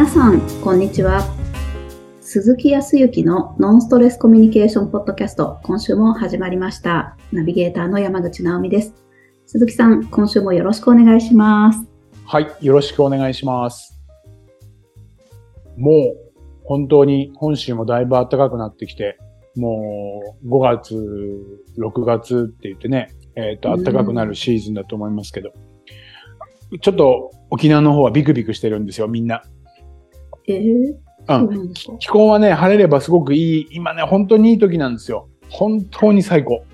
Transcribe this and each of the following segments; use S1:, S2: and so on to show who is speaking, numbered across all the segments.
S1: 皆さん、こんにちは。鈴木康之のノンストレスコミュニケーションポッドキャスト、今週も始まりました。ナビゲーターの山口直美です。鈴木さん、今週もよろしくお願いします。
S2: はい、よろしくお願いします。もう、本当に本州もだいぶ暖かくなってきて、もう5月、6月って言ってね、えっ、と、暖かくなるシーズンだと思いますけど、ちょっと沖縄の方はビクビクしてるんですよ、みんな。
S1: えー、
S2: う
S1: ん
S2: 気候はね、晴れればすごくいい、今ね、本当にいい時なんですよ。本当に最高。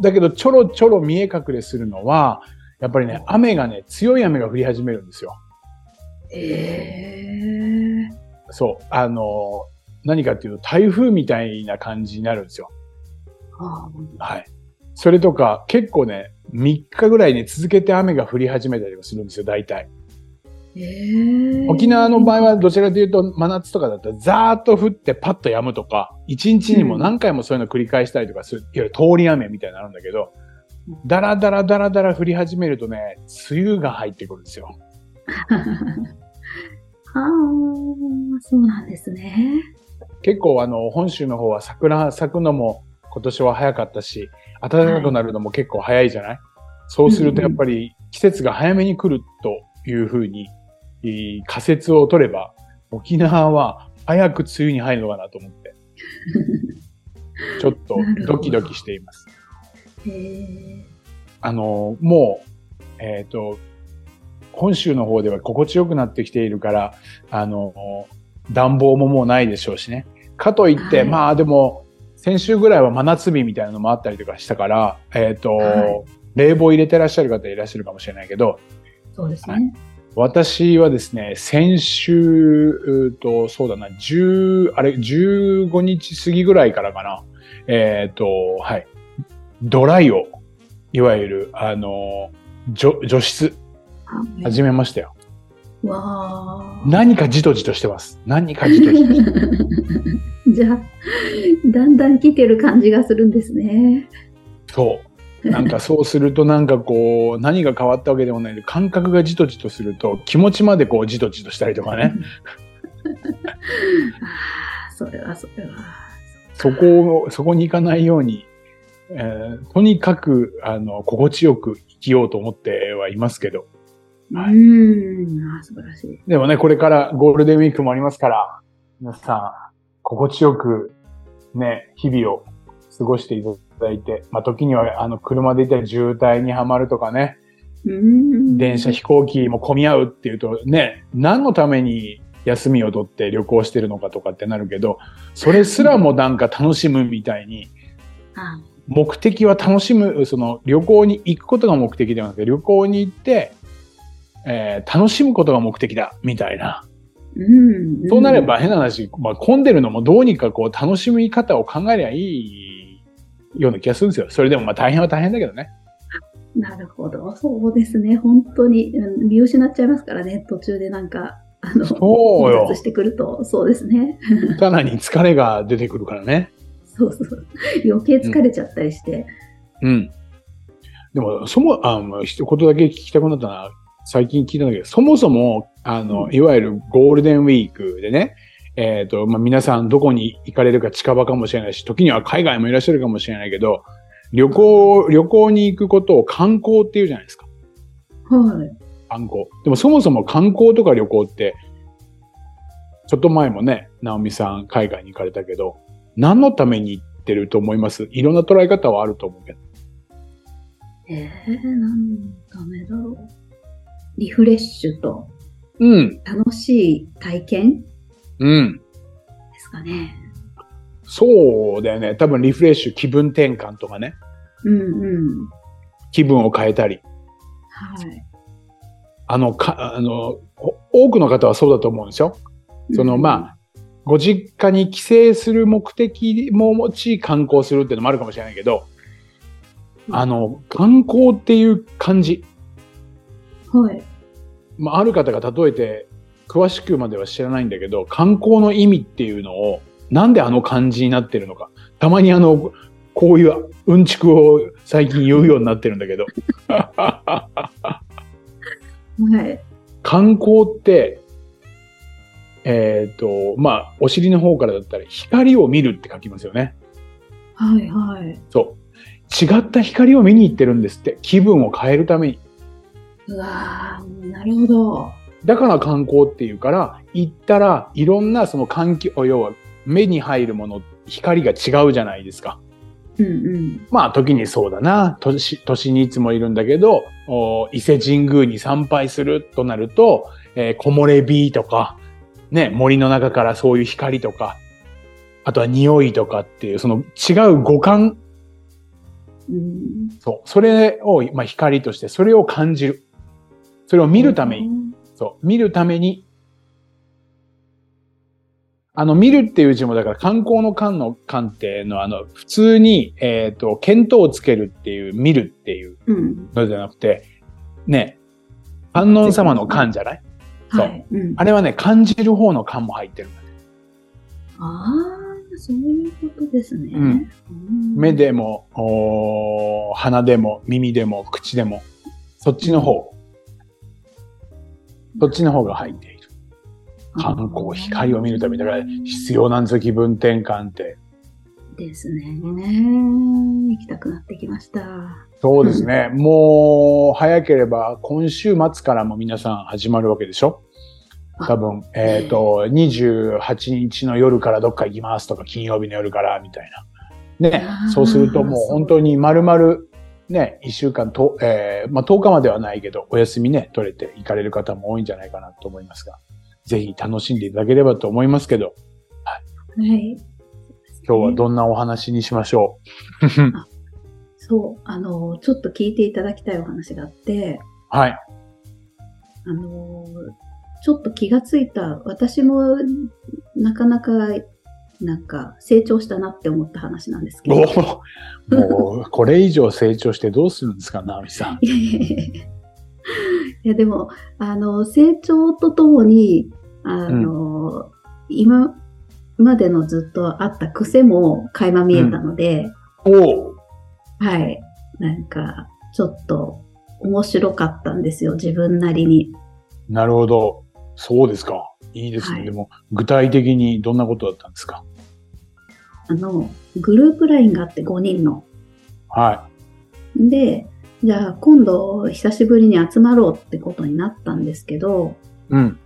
S2: だけど、ちょろちょろ見え隠れするのは、やっぱりね、雨がね、強い雨が降り始めるんですよ。
S1: えー、
S2: そう。あの、何かっていうと、台風みたいな感じになるんですよ。
S1: あ
S2: はい。それとか、結構ね、3日ぐらいね、続けて雨が降り始めたりもするんですよ、大体。
S1: ーえー、
S2: 沖縄の場合はどちらかというと、真夏とかだったら、ザーッと降ってパッと止むとか、1日にも何回もそういうの繰り返したりとかする、いわゆる通り雨みたいなのあるんだけど、だらだらだらだら降り始めるとね、梅雨が入ってくるんですよ。
S1: ああ、そうなんですね。
S2: 結構あの、本州の方は桜咲くのも今年は早かったし、暖かくなるのも結構早いじゃない、そうするとやっぱり季節が早めに来るというふうに、いい仮説を取れば、沖縄は早く梅雨に入るのかなと思って、ちょっとドキドキしています。
S1: えー、
S2: あの、もう、えっ、と、本州の方では心地よくなってきているから、あの、暖房ももうないでしょうしね。かといって、
S1: はい
S2: まあでも、先週ぐらいは真夏日みたいなのもあったりとかしたから、えっ、と、
S1: はい
S2: 冷房入れてらっしゃる方いらっしゃるかもしれないけど、
S1: そうですね。
S2: はい私はですね、先週、と、そうだな、10、あれ、15日過ぎぐらいからかな。えっ、と、はい。ドライを、いわゆる、あの、除除湿、
S1: はい
S2: 始めましたよ。
S1: わあ。
S2: 何かじとじとしてます。何かじとじとしてます。
S1: じゃあ、だんだん来てる感じがするんですね。
S2: そう。なんかそうするとなんかこう、何が変わったわけでもないけど、感覚がじとじとすると、気持ちまでこう、じとじとしたりとかね。
S1: ああ、それはそれは。
S2: そこを、そこに行かないように、えーとにかく、あの、心地よく生きようと思ってはいますけど。
S1: う
S2: はい
S1: ーん、素晴らしい。
S2: でもね、これからゴールデンウィークもありますから、皆さん、心地よく、ね、日々を過ごしていただいて、まあ、時には、あの、車で行ったら渋滞にはまるとかね。電車、飛行機も混み合うっていうと、ね、何のために休みを取って旅行してるのかとかってなるけど、それすらもなんか楽しむみたいに、
S1: あ
S2: 目的は楽しむ、その旅行に行くことが目的ではなくて、旅行に行って、えー楽しむことが目的だ、みたいな。
S1: うん。
S2: そうなれば変な話、まあ、混んでるのもどうにかこう楽しみ方を考えりゃいいような気がするんですよ。それでもまあ大変は大変だけどね。
S1: うん。なるほど。そうですね。本当に、うん見失っちゃいますからね。途中でなんか、あの、
S2: そうよ
S1: してくると、そうですね。
S2: さらに疲れが出てくるからね。
S1: そうそう。余計疲れちゃったりして。
S2: うん。でも、そも、あ、もう一言だけ聞きたくなったな。最近聞いたんだけど、そもそも、あの、
S1: うん
S2: いわゆるゴールデンウィークでね、えっ、と、まあ、皆さんどこに行かれるか近場かもしれないし、時には海外もいらっしゃるかもしれないけど、旅行、旅行に行くことを観光っていうじゃないですか。
S1: はい。
S2: 観光。でもそもそも観光とか旅行って、ちょっと前もね、直美さん海外に行かれたけど、何のために行ってると思います？いろんな捉え方はあると思うけど。
S1: えー、何のためだろう？リフレッシュと
S2: うん、
S1: 楽しい体験？で
S2: うん。
S1: すかね。
S2: そうだよね。多分リフレッシュ、気分転換とかね。
S1: うんうん。
S2: 気分を変えたり。
S1: はい。
S2: あの、か、あの、お多くの方はそうだと思うんですよ。その、まあ、ご実家に帰省する目的も持ち観光するっていうのもあるかもしれないけど、
S1: うん
S2: あの、観光っていう感じ。
S1: あ、はい。
S2: まあ、ある方が例えて、詳しくまでは知らないんだけど、観光の意味っていうのを、なんであの漢字になってるのか。たまにあの、こういううんちくを最近言うようになってるんだけど。
S1: はい。
S2: 観光って、えっ、と、まあ、お尻の方からだったら光を見るって書きますよね。
S1: はいはい。
S2: そう。違った光を見に行ってるんですって。気分を変えるために。
S1: うわーなるほど。
S2: だから観光っていうから、行ったらいろんなその環境、要は目に入るもの、光が違うじゃないですか。
S1: うんうん。
S2: まあ時にそうだな。都市都市にいつもいるんだけど、お伊勢神宮に参拝するとなると、えー木漏れ日とか、ね、森の中からそういう光とか、あとは匂いとかっていう、その違う五感、
S1: うん、
S2: そう、それを、まあ光として、それを感じる。それを見るために、そう、見るために、あの、見るっていう字も、だから観光の観の観っていうのは、あの、普通に、えっ、と、見当をつけるっていう、見るっていう
S1: うん。
S2: のじゃなくて、ね、観音様の観じゃない？そう。
S1: はい。うん、
S2: あれはね、感じる方の観も入ってる。
S1: ああ、そういうことですね。
S2: うん。
S1: うん。
S2: 目でも、鼻でも、耳でも、口でも、そっちの方、そっちの方が入っている。観光、光を見るために、だから必要なんですよ、気分転換って。
S1: ですね。行きたくなってきました。
S2: そうですね。もう、早ければ、今週末からも皆さん始まるわけでしょ？多分、えっ、と、28日の夜からどっか行きますとか、金曜日の夜から、みたいな。ねそうするともう本当に丸々、ね、一週間と、えーまあ、10日まではないけど、お休みね、取れて行かれる方も多いんじゃないかなと思いますが、ぜひ楽しんでいただければと思いますけど、
S1: はい。
S2: 今日はどんなお話にしましょう？
S1: そう、あの、ちょっと聞いていただきたいお話があって、
S2: はい。
S1: あの、ちょっと気がついた、私もなかなか、なんか成長したなって思った話なんですけど。
S2: もう、これ以上成長してどうするんですか、直美さん。
S1: いやでも、あの、成長とともに、あの、今までのずっとあった癖も垣間見えたので、
S2: おお
S1: はい。なんか、ちょっと面白かったんですよ、自分なりに。
S2: なるほど。そうですか。いいですね。
S1: はい
S2: でも、具体的にどんなことだったんですか？
S1: あの、グループラインがあって5人の。
S2: は
S1: で、じゃあ今度久しぶりに集まろうってことになったんですけど、
S2: い。うん。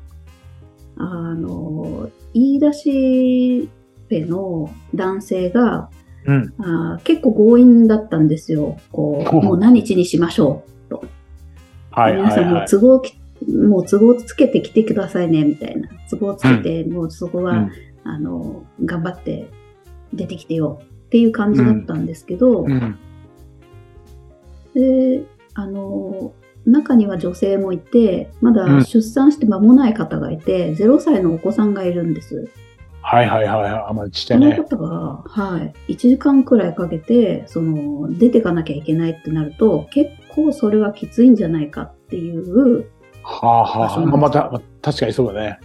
S1: あの、言い出しペの男性が
S2: うん。
S1: あー結構強引だったんですよ。こう、もう何日にしましょう。
S2: はい
S1: 皆さんも。都合き、もう都合つけてきてくださいね、みたいな。都合つけて、もうそこは、
S2: うん
S1: あの、頑張って出てきてよっていう感じだったんですけど、
S2: うん。
S1: で、あの、中には女性もいて、まだ
S2: うん
S1: 出産して間もない方がいて、0歳のお子さんがいるんです。
S2: はいはいはいはい。あまりちっちゃいね。
S1: その方が、はい、1時間くらいかけて、その、出てかなきゃいけないってなると、結構それはきついんじゃないかっていう、
S2: はあはあまあまた、ま確かにそうだね。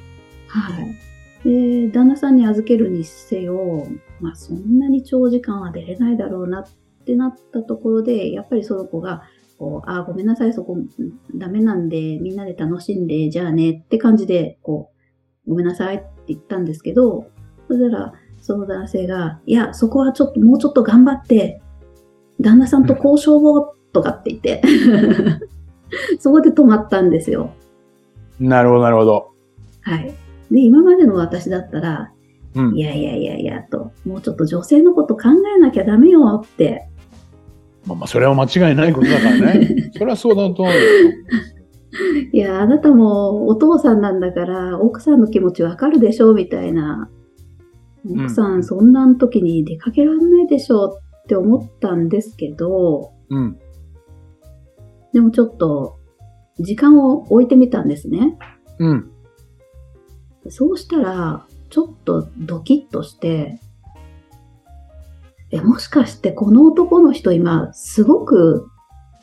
S1: はい。で、旦那さんに預けるにせよ、まあそんなに長時間は出れないだろうなってなったところで、やっぱりその子が、こう、あー、ごめんなさい、そこダメなんで、みんなで楽しんで、じゃあねって感じで、こう、ごめんなさいって言ったんですけど、そしたら、その男性が、いや、そこはちょっと、もうちょっと頑張って、旦那さんと交渉を、とかって言って、そこで止まったんですよ。
S2: なるほどなるほど。
S1: はい。で、今までの私だったら、
S2: うん
S1: い。やいやいやいやと、もうちょっと女性のこと考えなきゃダメよって。
S2: まあまあ、それは間違いないことだからね。それはそうだと思うよ。
S1: いや、あなたもお父さんなんだから、奥さんの気持ちわかるでしょみたいな。
S2: ん
S1: 奥さん、そんな時に出かけられないでしょって思ったんですけど、
S2: うん。
S1: でもちょっと、時間を置いてみたんですね。
S2: うん。
S1: そうしたら、ちょっとドキッとして、え、もしかしてこの男の人今、すごく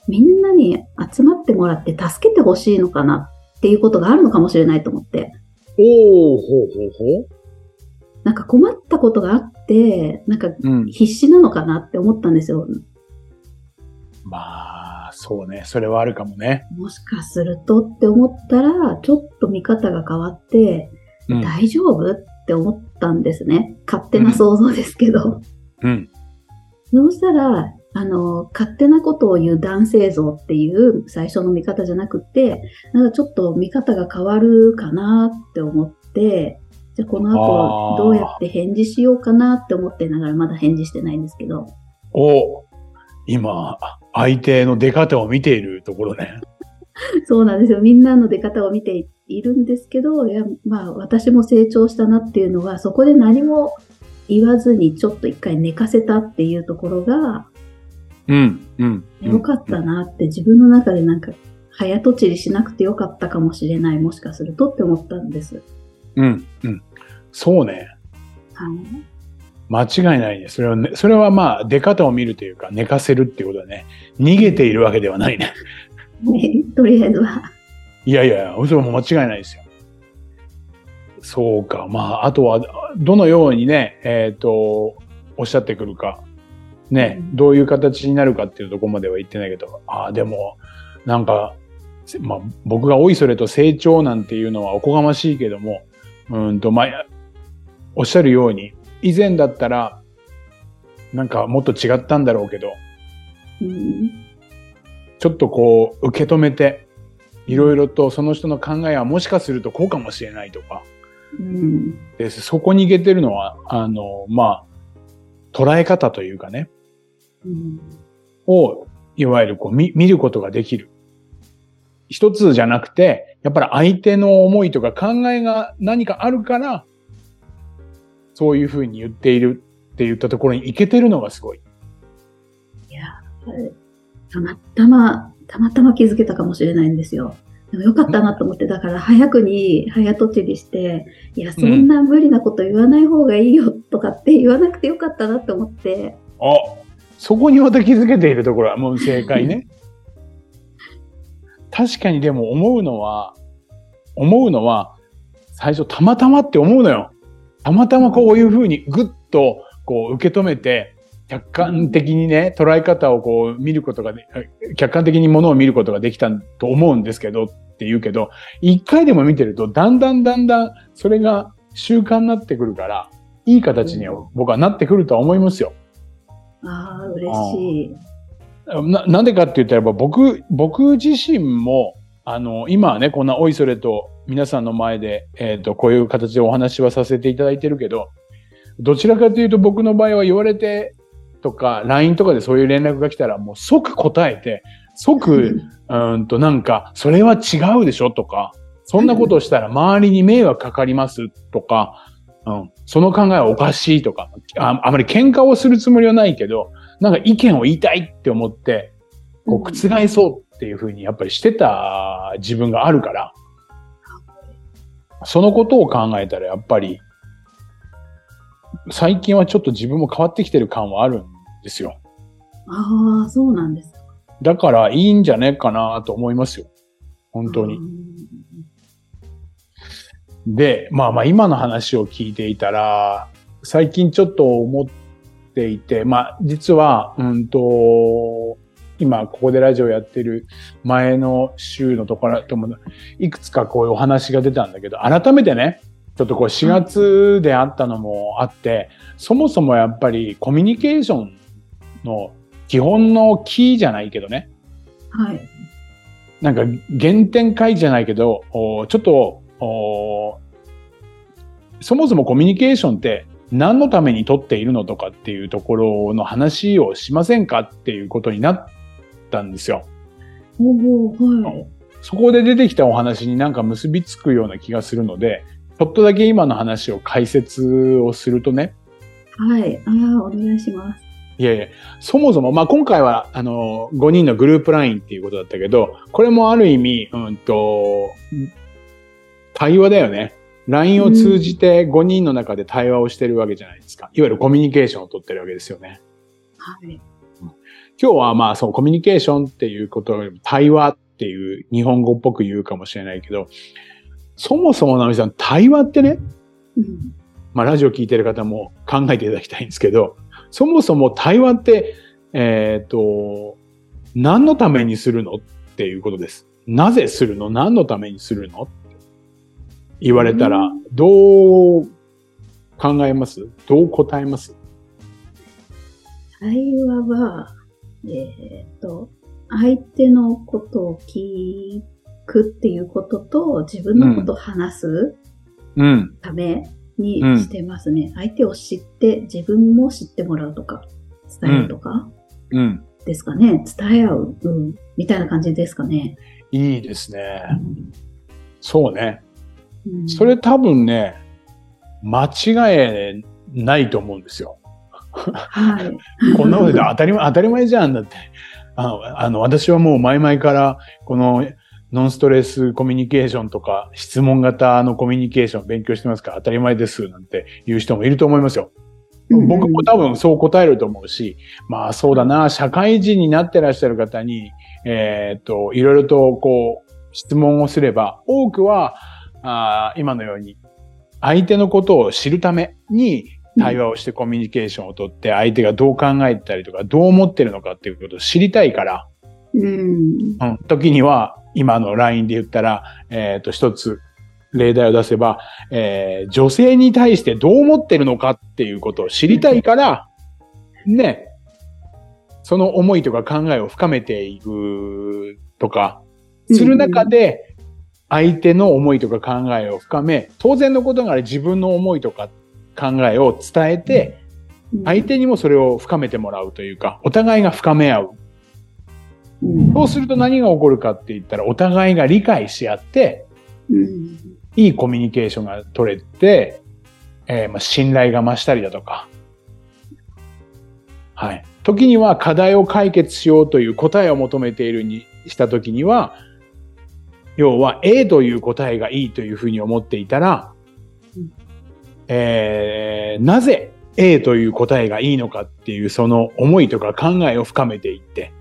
S1: みんなに集まってもらって助けてほしいのかなっていうことがあるのかもしれないと思って、
S2: おー、ほうほうほう。
S1: なんか困ったことがあって、なんか
S2: うん。
S1: 必死なのかなって思ったんですよ。
S2: まあ、そうね。それはあるかもね。
S1: もしかするとって思ったら、ちょっと見方が変わって、
S2: うん
S1: 大丈夫って思ったんですね。勝手な想像ですけど。
S2: うん。
S1: そうしたら、あの、勝手なことを言う男性像っていう最初の見方じゃなくて、なんかちょっと見方が変わるかなって思って、じゃあこの後どうやって返事しようかなって思ってながらまだ返事してないんですけど。
S2: お今、相手の出方を見ているところね。
S1: そうなんですよ。みんなの出方を見ているんですけど、いや、まあ私も成長したなっていうのは、そこで何も言わずにちょっと一回寝かせたっていうところが、
S2: うん、うん。
S1: 良かったなって自分の中でなんか、早とちりしなくてよかったかもしれない、もしかするとって思ったんです。
S2: うん、うん。そうね。
S1: はい。
S2: 間違いないね。それはね、それはまあ、出方を見るというか、寝かせるっていうことだね。逃げているわけではないね。
S1: ね、とりあえずは。
S2: いやいや、それはもう間違いないですよ。そうか。まあ、あとは、どのようにね、えっ、と、おっしゃってくるか。ね、
S1: うん
S2: どういう形になるかっていうところまでは言ってないけど、ああ、でも、なんか、せまあ、僕がおいそれと成長なんていうのはおこがましいけども、うんと、まあ、おっしゃるように、以前だったら、なんかもっと違ったんだろうけど、
S1: うん。
S2: ちょっとこう、受け止めて、いろいろとその人の考えはもしかするとこうかもしれないとか、
S1: うん。
S2: でそこに行けてるのは、あの、まあ、捉え方というかね、
S1: うん。
S2: を、いわゆるこう見見ることができる。一つじゃなくて、やっぱり相手の思いとか考えが何かあるから、そういうふうに言っているって言ったところに行けてるのがすごい。
S1: いや、たまたま、たまたま気づけたかもしれないんですよ。でもよかったなと思って、だから早くに早とちりして、いや、そんな無理なこと言わない方がいいよとかって言わなくてよかったなって思って、
S2: あ、そこにまた気づけているところはもう正解ね。確かにでも思うのは、思うのは、最初たまたまって思うのよ。たまたまこういうふうにぐっとこう受け止めて、客観的にね、捉え方をこう見ることがで、客観的にものを見ることができたと思うんですけどって言うけど、一回でも見てるとだんだんだんだんそれが習慣になってくるから、いい形には僕はなってくるとは思いますよ。
S1: ああ、嬉しい。
S2: な、なんでかって言ったらば、僕、僕自身も、あの、今はね、こんなおいそれと皆さんの前で、えっ、と、こういう形でお話はさせていただいてるけど、どちらかというと僕の場合は言われてとか、LINE とかでそういう連絡が来たらもう即答えて、即、うーんとなんか、それは違うでしょとか、そんなことをしたら周りに迷惑かかりますとか、うん、その考えはおかしいとかあ、あまり喧嘩をするつもりはないけど、なんか意見を言いたいって思って、こう覆そうっていうふうにやっぱりしてた自分があるから、そのことを考えたらやっぱり、最近はちょっと自分も変わってきてる感はあるんですよ。
S1: ああ、そうなんです。
S2: だからいいんじゃねえかなと思いますよ。本当に。で、まあまあ今の話を聞いていたら、最近ちょっと思っていて、まあ実は、うんと、今ここでラジオやってる前の週のところとも、いくつかこういうお話が出たんだけど、改めてね、ちょっとこう4月であったのもあって、そもそもやっぱりコミュニケーションの基本のキーじゃないけどね、
S1: はい。
S2: なんか原点回帰じゃないけど、おちょっとおそもそもコミュニケーションって何のために取っているのとかっていうところの話をしませんかっていうことになったんですよ。
S1: はい。
S2: そこで出てきたお話になんか結びつくような気がするので、ちょっとだけ今の話を解説をするとね、
S1: はい。ああ、お願いします。
S2: いやいや、そもそも、まあ、今回は、あの、5人のグループラインっていうことだったけど、これもある意味、うんと、対話だよね。LINE を通じて5人の中で対話をしてるわけじゃないですか。いわゆるコミュニケーションを取ってるわけですよね。
S1: はい。
S2: 今日はまあ、そう、コミュニケーションっていうことよりも対話っていう日本語っぽく言うかもしれないけど、そもそもナミさん、対話ってね、
S1: うん。
S2: まあ、ラジオ聞いてる方も考えていただきたいんですけど、そもそも対話って、えっ、と、何のためにするのっていうことです。なぜするの？何のためにするの？言われたら、どう考えます？どう答えます？
S1: 対話は、えっ、と、相手のことを聞くっていうことと、自分のことを話す
S2: うん。
S1: ためにしてますね。相手を知って、自分も知ってもらうとか、伝えるとか
S2: うん。
S1: ですかね。伝え合う、うん、みたいな感じですかね。
S2: いいですね。そうね。
S1: うん
S2: それ多分ね、間違えないと思うんですよ。
S1: はい。
S2: こんなことで当たり前、当たり前じゃんだって。あの、あの私はもう前々から、このノンストレスコミュニケーションとか、質問型のコミュニケーションを勉強してますから当たり前ですなんて言う人もいると思いますよ。僕も多分そう答えると思うし、まあそうだな、社会人になってらっしゃる方に、えっ、と、いろいろとこう、質問をすれば、多くは、あー今のように、相手のことを知るために対話をしてコミュニケーションをとって、相手がどう考えてたりとか、どう思ってるのかっていうことを知りたいから、
S1: うん。
S2: うん、時には、今の LINE で言ったら、えっ、と、一つ、例題を出せば、えー女性に対してどう思ってるのかっていうことを知りたいから、ね、その思いとか考えを深めていくとか、する中で、相手の思いとか考えを深め、当然のことながら自分の思いとか考えを伝えて、相手にもそれを深めてもらうというか、お互いが深め合う。
S1: うん、
S2: そうすると何が起こるかって言ったら、お互いが理解し合って、
S1: うん。
S2: いいコミュニケーションが取れて、えーまあ、信頼が増したりだとか、はい。時には課題を解決しようという答えを求めているにした時には、要は A という答えがいいというふうに思っていたら
S1: うん、
S2: えーなぜ A という答えがいいのかっていうその思いとか考えを深めていって、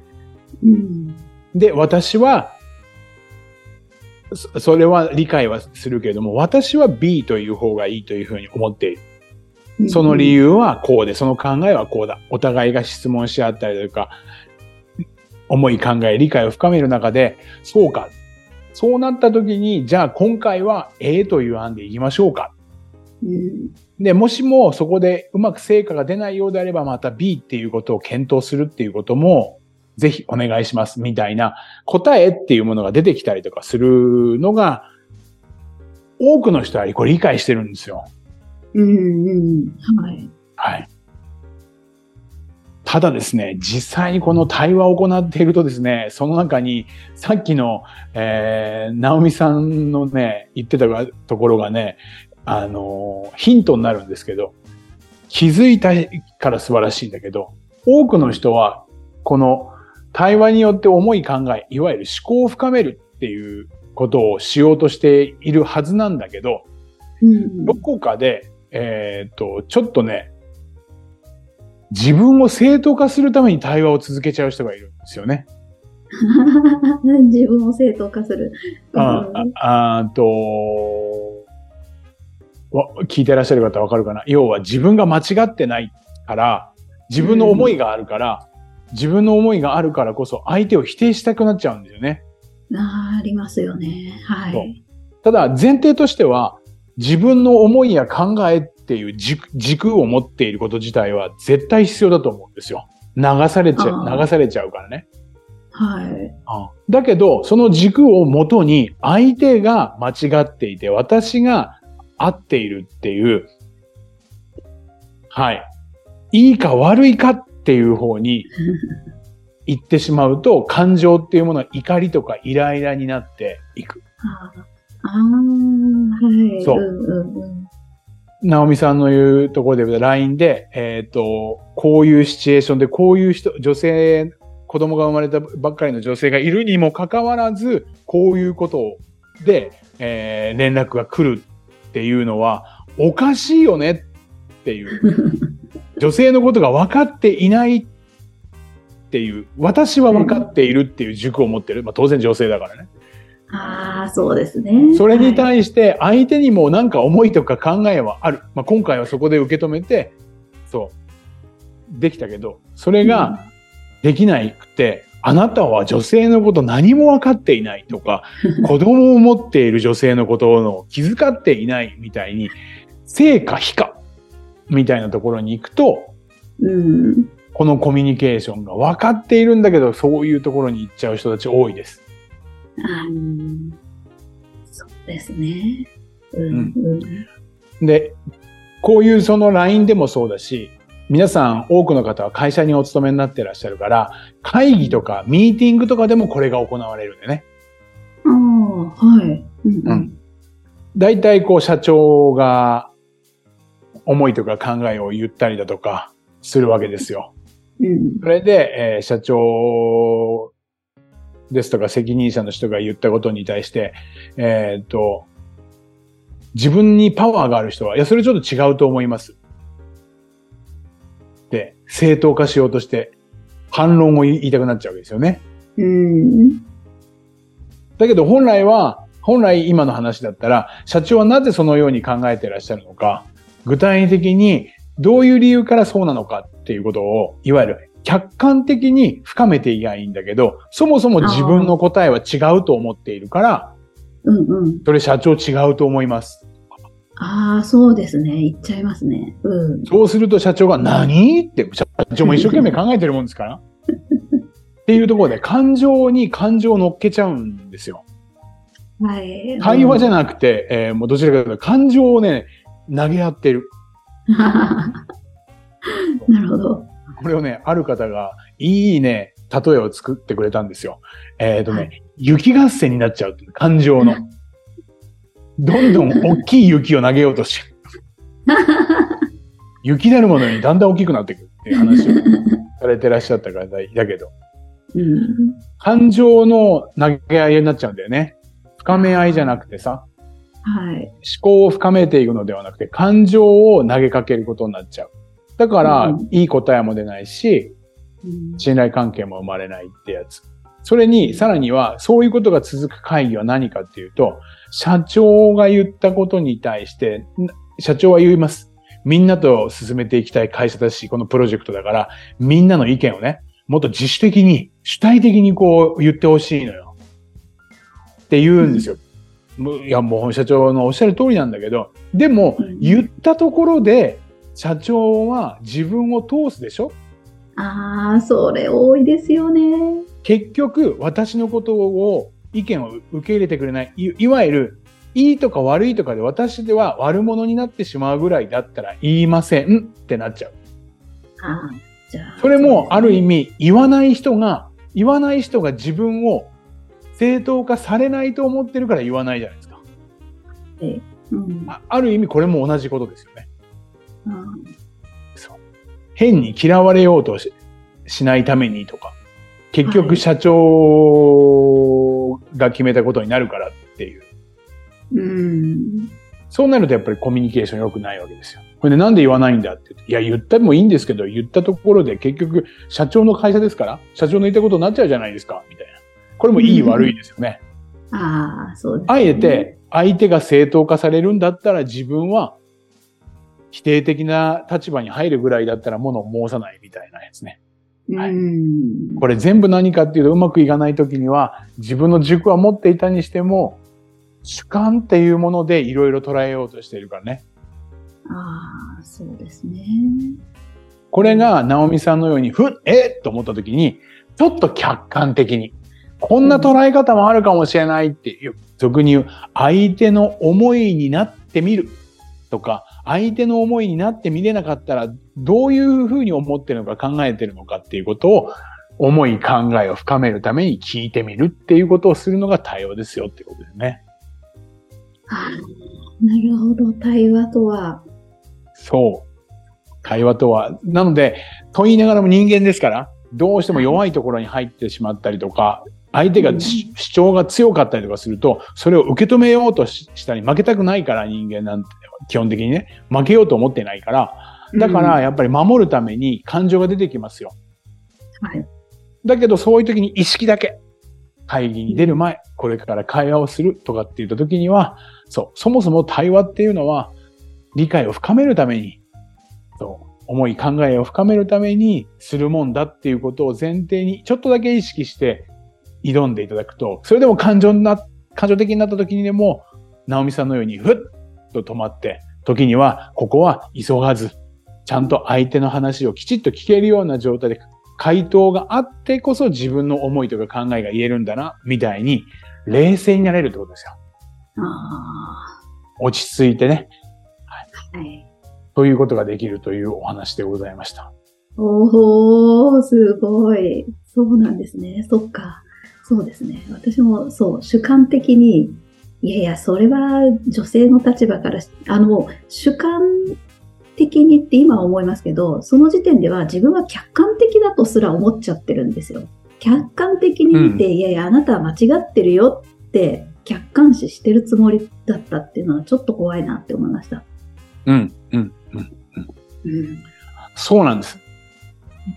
S1: うん。
S2: で、私は、そそれは理解はするけれども、私は B という方がいいというふうに思っている。その理由はこうで、その考えはこうだ。お互いが質問し合ったりとか、思い考え、理解を深める中で、そうか。そうなった時に、じゃあ今回は A という案でいきましょうか。
S1: うん。
S2: で、もしもそこでうまく成果が出ないようであれば、また B っていうことを検討するっていうことも、ぜひお願いしますみたいな答えっていうものが出てきたりとかするのが、多くの人はこれ理解してるんですよ。
S1: うん。うん。はい。
S2: はい。ただですね、実際にこの対話を行っているとですね、その中に、さっきの、えー、ナオミさんのね、言ってたところがね、あのーヒントになるんですけど、気づいたから素晴らしいんだけど、多くの人は、この対話によって思い考え、いわゆる思考を深めるっていうことをしようとしているはずなんだけど、
S1: うん。
S2: どこかで、えっ、と、ちょっとね、自分を正当化するために対話を続けちゃう人がいるんですよね。
S1: 自分を正当化する。
S2: ああと、わ聞いてらっしゃる方わかるかな？要は自分が間違ってないから、自分の思いがあるから、自分の思いがあるからこそ相手を否定したくなっちゃうんですよね。
S1: ありますよね。はい。
S2: ただ前提としては、自分の思いや考えっていう軸軸を持っていること自体は絶対必要だと思うんですよ。流されちゃう、流されちゃうからね。
S1: はい。
S2: だけど、その軸をもとに相手が間違っていて、私が合っているっていう、はい。いいか悪いかっていう方に 行ってしまうと、感情っていうものは怒りとかイライラになっていく。
S1: あーあー、はい。
S2: そう
S1: うんうんうん。
S2: ナオミさんの言うところで LINE で、えっ、と、こういうシチュエーションで、こういう人、女性、子供が生まれたばっかりの女性がいるにもかかわらず、こういうことで、えー連絡が来るっていうのは、おかしいよねっていう。女性のことが分かっていないっていう、私は分かっているっていう軸を持ってる。まあ当然女性だからね。
S1: ああ、そうですね。
S2: それに
S1: はい
S2: 対して相手にもなんか思いとか考えはある。まあ、今回はそこで受け止めて、そう、できたけど、それができなくて、あなたは女性のこと何も分かっていないとか、子供を持っている女性のことの気遣っていないみたいに、成か非かみたいなところに行くと、
S1: うん。
S2: このコミュニケーションが分かっているんだけど、そういうところに行っちゃう人たち多いです。
S1: そうですね。うん。うん。
S2: で、こういうその LINE でもそうだし、皆さん多くの方は会社にお勤めになってらっしゃるから、会議とかミーティングとかでもこれが行われるんでね。
S1: ああ、はい。うん
S2: う。ん。大体こう社長が思いとか考えを言ったりだとかするわけですよ。
S1: うん。
S2: それで、えー社長ですとか責任者の人が言ったことに対して、えーっと、自分にパワーがある人は、いや、それちょっと違うと思います。で、正当化しようとして、反論を言いたくなっちゃうわけですよね。
S1: うん。
S2: だけど本来は、本来今の話だったら、社長はなぜそのように考えていらっしゃるのか、具体的にどういう理由からそうなのかっていうことを、いわゆる客観的に深めていやいいんだけど、そもそも自分の答えは違うと思っているから、
S1: うんうん。
S2: それ社長違うと思います。
S1: ああ、そうですね。言っちゃいますね。うん。
S2: そうすると社長が何？って、社長も一生懸命考えてるもんですから。っていうところで感情に感情を乗っけちゃうんですよ。
S1: はい。
S2: 対話じゃ
S1: な
S2: なくて、えーもうどちらかというと感情をね、投げ合ってる。
S1: なるほど。
S2: これをね、ある方がいいね、例えを作ってくれたんですよ。えっ、とね、
S1: は
S2: 雪合戦になっちゃう感情の。どんどん大きい雪を投げようとしてる。雪だるまのようにだんだん大きくなっていくっていう話をされてらっしゃった方いたけど、
S1: うん。
S2: 感情の投げ合いになっちゃうんだよね。深め合いじゃなくてさ、
S1: はい。
S2: 思考を深めていくのではなくて、感情を投げかけることになっちゃう。だから、
S1: うん
S2: いい答えも出ないし、
S1: うん
S2: 信頼関係も生まれないってやつ。それに、さらには、そういうことが続く会議は何かっていうと、社長が言ったことに対して、ん社長は言います。みんなと進めていきたい会社だし、このプロジェクトだから、みんなの意見をね、もっと自主的に、主体的にこう言ってほしいのよ。って言うんですよ。もういや、もう社長のおっしゃる通りなんだけど、でも
S1: う、ん
S2: 言ったところで、社長は自分を通すでしょ？
S1: ああ、それ多いですよね。
S2: 結局、私のことを、意見を受け入れてくれない。いいわゆる、いいとか悪いとかで私では悪者になってしまうぐらいだったら言いませんってなっちゃう。
S1: ああ。
S2: それもある意
S1: 味。
S2: 味言わない人が、言わない人が自分を正当化されないと思ってるから言わないじゃないですか。
S1: うん。あ
S2: る意味これも同じことですよね。
S1: あ
S2: そう変に嫌われようとししないためにとか、結
S1: はい
S2: 局社長が決めたことになるからっていう。
S1: うん。
S2: そうなるとやっぱりコミュニケーション良くないわけですよ。これでなんで言わないんだって言って。いや、言ってもいいんですけど、言ったところで結局社長の会社ですから、社長の言ったことになっちゃうじゃないですか、みたいな。これもいい
S1: うん
S2: 悪いですよね。
S1: ああ、そうです、ね。
S2: あえて相手が正当化されるんだったら自分は否定的な立場に入るぐらいだったら物を申さないみたいなやつね。はい
S1: うん。
S2: これ全部何かっていうとうまくいかない時には自分の軸は持っていたにしても主観っていうものでいろいろ捉えようとしているからね。
S1: ああ、そうですね。
S2: これが直美さんのようにふっ、えっ？と思った時にちょっと客観的にこんな捉え方もあるかもしれないっていう、俗に言う相手の思いになってみるとか相手の思いになってみれなかったらどういうふうに思ってるのか考えてるのかっていうことを思い考えを深めるために聞いてみるっていうことをするのが対応ですよってことですね。
S1: ああ、なるほど。対話とは。
S2: そう。対話とは。なので、と言いながらも人間ですから、どうしても弱いところに入ってしまったりとか、相手が
S1: うん
S2: し主張が強かったりとかすると、それを受け止めようとししたり、負けたくないから人間なんて、基本的にね、負けようと思ってないから、だからやっぱり守るために感情が出てきますよ。
S1: はい。
S2: だけどそういう時に意識だけ、会議に出る前、これから会話をするとかって言った時には、そう、そもそも対話っていうのは、理解を深めるために、そう、思い、考えを深めるためにするもんだっていうことを前提にちょっとだけ意識して挑んでいただくと、それでも感情な、感情的になった時にでも、直美さんのようにふっと止まって、時にはここは急がず、ちゃんと相手の話をきちっと聞けるような状態で回答があってこそ自分の思いとか考えが言えるんだな、みたいに冷静になれるってことですよ。落ち着いてね。はい。はいということができるというお話でございました。
S1: おー、すごい。そうなんですね。そっか。そうですね。私もそう、主観的に、いやいや、それは女性の立場から、あの、主観的にって今思いますけど、その時点では自分は客観的だとすら思っちゃってるんですよ。客観的に見て、うん、いやいや、あなたは間違ってるよって客観視してるつもりだったっていうのはちょっと怖いなって思いました。
S2: うん、うん、うん、うん。そうなんです。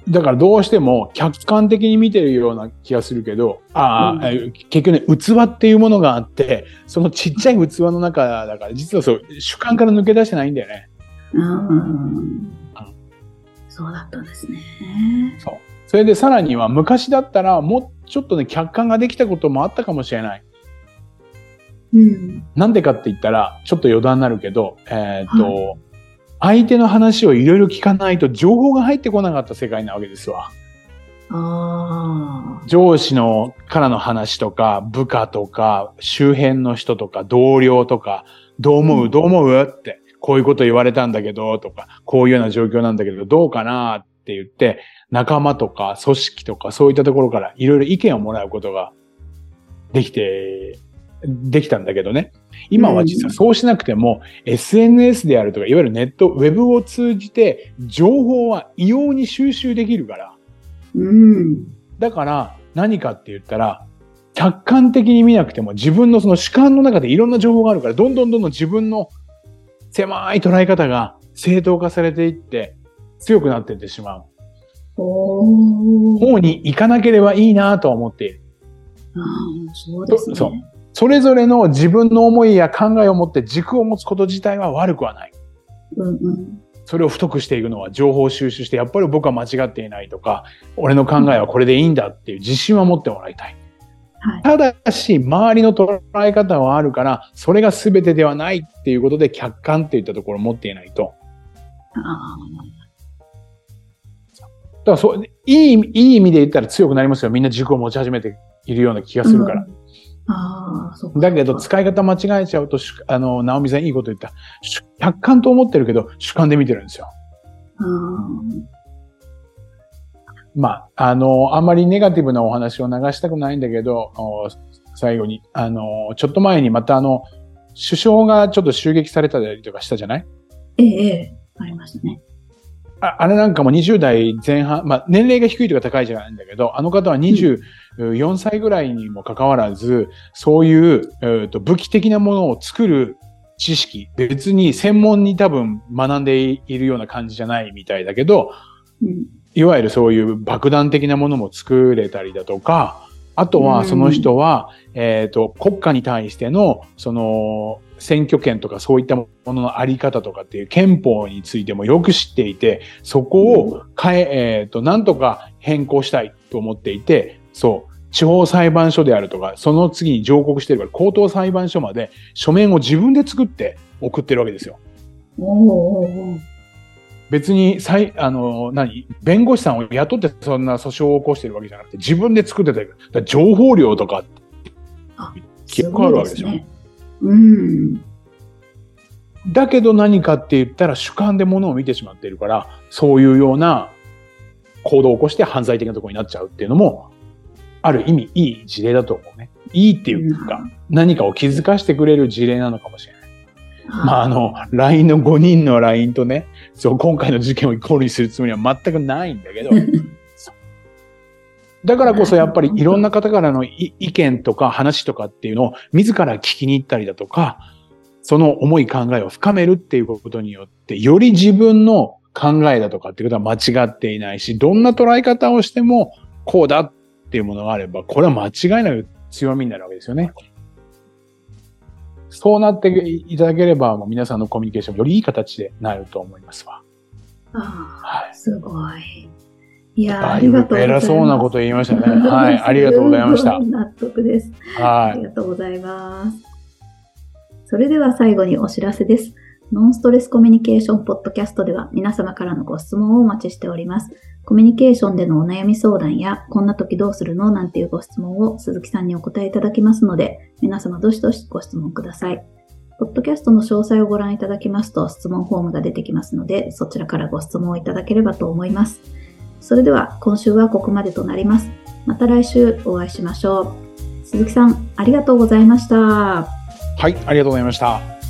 S2: だからどうしても客観的に見てるような気がするけど、ああ、うん、結局ね、器っていうものがあって、そのちっちゃい器の中だから、実はそう、主観から抜け出してないんだよね。うん。
S1: そうだったんですね。
S2: そう。それでさらには昔だったらもうちょっとね、客観ができたこともあったかもしれない。うん。なんでかって言ったら、ちょっと余談になるけど、えっ、ー、と、はい相手の話をいろいろ聞かないと情報が入ってこなかった世界なわけですわ。上司のからの話とか、部下とか、周辺の人とか、同僚とか、どう思う、どう思う？って、こういうこと言われたんだけど、とか、こういうような状況なんだけど、どうかな？って言って、仲間とか組織とかそういったところからいろいろ意見をもらうことができてできたんだけどね。今は実はそうしなくても、うん、SNS であるとか、いわゆるネット、ウェブを通じて、情報は異様に収集できるから。うん。だから、何かって言ったら、客観的に見なくても自分のその主観の中でいろんな情報があるから、どんどんどんどん自分の狭い捉え方が正当化されていって強くなっていってしまう。方に行かなければいいなとは思っている。
S1: ああ、そうですね。そう。
S2: それぞれの自分の思いや考えを持って軸を持つこと自体は悪くはない。うんうん、それを太くしていくのは情報収集して、やっぱり僕は間違っていないとか、俺の考えはこれでいいんだっていう自信は持ってもらいたい。はい、ただし、周りの捉え方はあるから、それが全てではないっていうことで客観っていったところを持っていないと。だからそう、いい、いい意味で言ったら強くなりますよ。みんな軸を持ち始めているような気がするから。うんああ、そうだけど、使い方間違えちゃうと、あの、直美さんいいこと言った。客観と思ってるけど、主観で見てるんですよ。まあ、あの、あんまりネガティブなお話を流したくないんだけど、最後に、あの、ちょっと前にまたあの、首相がちょっと襲撃されたりとかしたじゃない？
S1: ええ、ありましたね。
S2: ああれなんかも20代前半、まあ年齢が低いとか高いじゃないんだけど、あの方は24歳ぐらいにもかかわらず、そういう、えー、と武器的なものを作る知識、別に専門に多分学んでいるような感じじゃないみたいだけど、うん、いわゆるそういう爆弾的なものも作れたりだとか、あとはその人は、うん、えっ、と、国家に対しての、その、選挙権とかそういったもののあり方とかっていう憲法についてもよく知っていて、そこを変え、えっ、ー、と、なんとか変更したいと思っていて、そう、地方裁判所であるとか、その次に上告してるから、高等裁判所まで書面を自分で作って送ってるわけですよ。別に、あの、何弁護士さんを雇ってそんな訴訟を起こしてるわけじゃなくて、自分で作ってた情報量とか、結構あるわけでしょ。うん。だけど何かって言ったら主観で物を見てしまっているから、そういうような行動を起こして犯罪的なところになっちゃうっていうのも、ある意味いい事例だと思うね。いいっていうか、何かを気づかしてくれる事例なのかもしれない。まあ、あの、LINE の5人の LINE とね、そう、今回の事件をイコールにするつもりは全くないんだけど、だからこそやっぱりいろんな方からの意見とか話とかっていうのを自ら聞きに行ったりだとか、その思い考えを深めるっていうことによって、より自分の考えだとかっていうことは間違っていないし、どんな捉え方をしてもこうだっていうものがあれば、これは間違いなく強みになるわけですよね。そうなっていただければ、もう皆さんのコミュニケーションよりいい形でなると思いますわ。
S1: あ
S2: は
S1: あ、すごい。いやーありがとうございます。
S2: 偉そうなこと言いましたね。はい。ありがとうございました。
S1: 納得です。あ
S2: はい。
S1: りがとうございます。それでは最後にお知らせです。ノンストレスコミュニケーションポッドキャストでは皆様からのご質問をお待ちしております。コミュニケーションでのお悩み相談や、こんな時どうするのなんていうご質問を鈴木さんにお答えいただきますので、皆様どしどしご質問ください。ポッドキャストの詳細をご覧いただきますと質問フォームが出てきますので、そちらからご質問をいただければと思います。それでは今週はここまでとなります。また来週お会いしましょう。鈴木さん、ありがとうございました。
S2: はい。ありがとうございました。